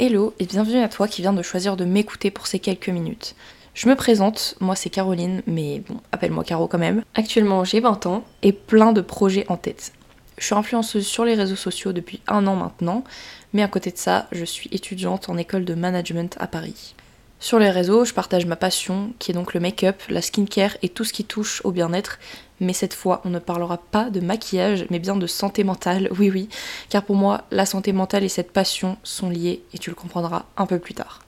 Hello et bienvenue à toi qui viens de choisir de m'écouter pour ces quelques minutes. Je me présente, moi c'est Caroline, mais bon, appelle-moi Caro quand même. Actuellement j'ai 20 ans et plein de projets en tête. Je suis influenceuse sur les réseaux sociaux depuis un an maintenant, mais à côté de ça, je suis étudiante en école de management à Paris. Sur les réseaux, je partage ma passion, qui est donc le make-up, la skincare et tout ce qui touche au bien-être, mais cette fois, on ne parlera pas de maquillage, mais bien de santé mentale, oui oui, car pour moi, la santé mentale et cette passion sont liées, et tu le comprendras un peu plus tard.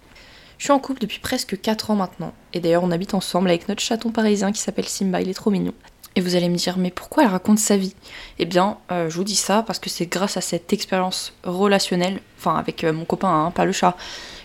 Je suis en couple depuis presque 4 ans maintenant, et d'ailleurs on habite ensemble avec notre chaton parisien qui s'appelle Simba, il est trop mignon. Et vous allez me dire, mais pourquoi elle raconte sa vie? Eh bien, euh, je vous dis ça parce que c'est grâce à cette expérience relationnelle, enfin avec euh, mon copain, hein, pas le chat,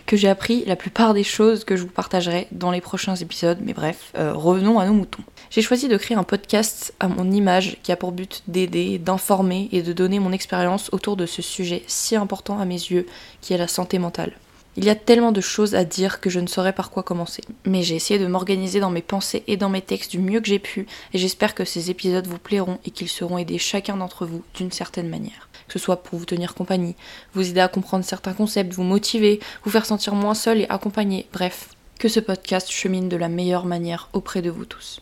que j'ai appris la plupart des choses que je vous partagerai dans les prochains épisodes. Mais bref, euh, revenons à nos moutons. J'ai choisi de créer un podcast à mon image qui a pour but d'aider, d'informer et de donner mon expérience autour de ce sujet si important à mes yeux qui est la santé mentale. Il y a tellement de choses à dire que je ne saurais par quoi commencer. Mais j'ai essayé de m'organiser dans mes pensées et dans mes textes du mieux que j'ai pu, et j'espère que ces épisodes vous plairont et qu'ils seront aidés chacun d'entre vous d'une certaine manière. Que ce soit pour vous tenir compagnie, vous aider à comprendre certains concepts, vous motiver, vous faire sentir moins seul et accompagné, bref, que ce podcast chemine de la meilleure manière auprès de vous tous.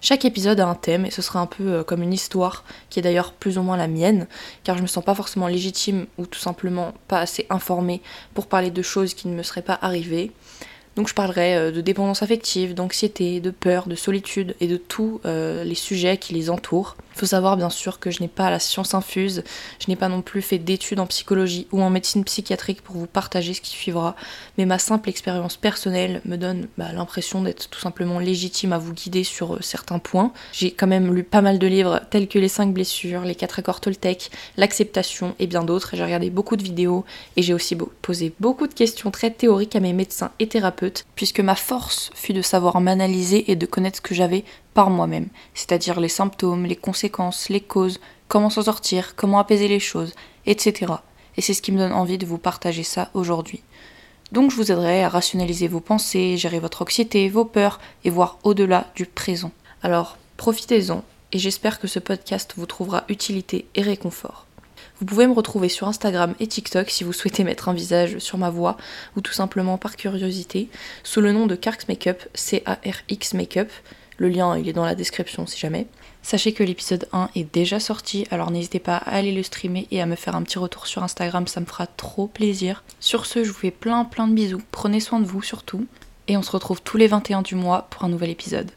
Chaque épisode a un thème et ce sera un peu euh, comme une histoire qui est d'ailleurs plus ou moins la mienne, car je me sens pas forcément légitime ou tout simplement pas assez informée pour parler de choses qui ne me seraient pas arrivées. Donc je parlerai euh, de dépendance affective, d'anxiété, de peur, de solitude et de tous euh, les sujets qui les entourent. Il faut savoir bien sûr que je n'ai pas la science infuse, je n'ai pas non plus fait d'études en psychologie ou en médecine psychiatrique pour vous partager ce qui suivra, mais ma simple expérience personnelle me donne bah, l'impression d'être tout simplement légitime à vous guider sur euh, certains points. J'ai quand même lu pas mal de livres tels que Les 5 blessures, Les 4 accords Toltec, L'acceptation et bien d'autres. J'ai regardé beaucoup de vidéos et j'ai aussi posé beaucoup de questions très théoriques à mes médecins et thérapeutes, puisque ma force fut de savoir m'analyser et de connaître ce que j'avais par moi-même, c'est-à-dire les symptômes, les conséquences, les causes, comment s'en sortir, comment apaiser les choses, etc. Et c'est ce qui me donne envie de vous partager ça aujourd'hui. Donc je vous aiderai à rationaliser vos pensées, gérer votre anxiété, vos peurs et voir au-delà du présent. Alors profitez-en et j'espère que ce podcast vous trouvera utilité et réconfort. Vous pouvez me retrouver sur Instagram et TikTok si vous souhaitez mettre un visage sur ma voix ou tout simplement par curiosité sous le nom de Carx Makeup, C-A-R-X Makeup. Le lien, il est dans la description si jamais. Sachez que l'épisode 1 est déjà sorti, alors n'hésitez pas à aller le streamer et à me faire un petit retour sur Instagram, ça me fera trop plaisir. Sur ce, je vous fais plein plein de bisous, prenez soin de vous surtout, et on se retrouve tous les 21 du mois pour un nouvel épisode.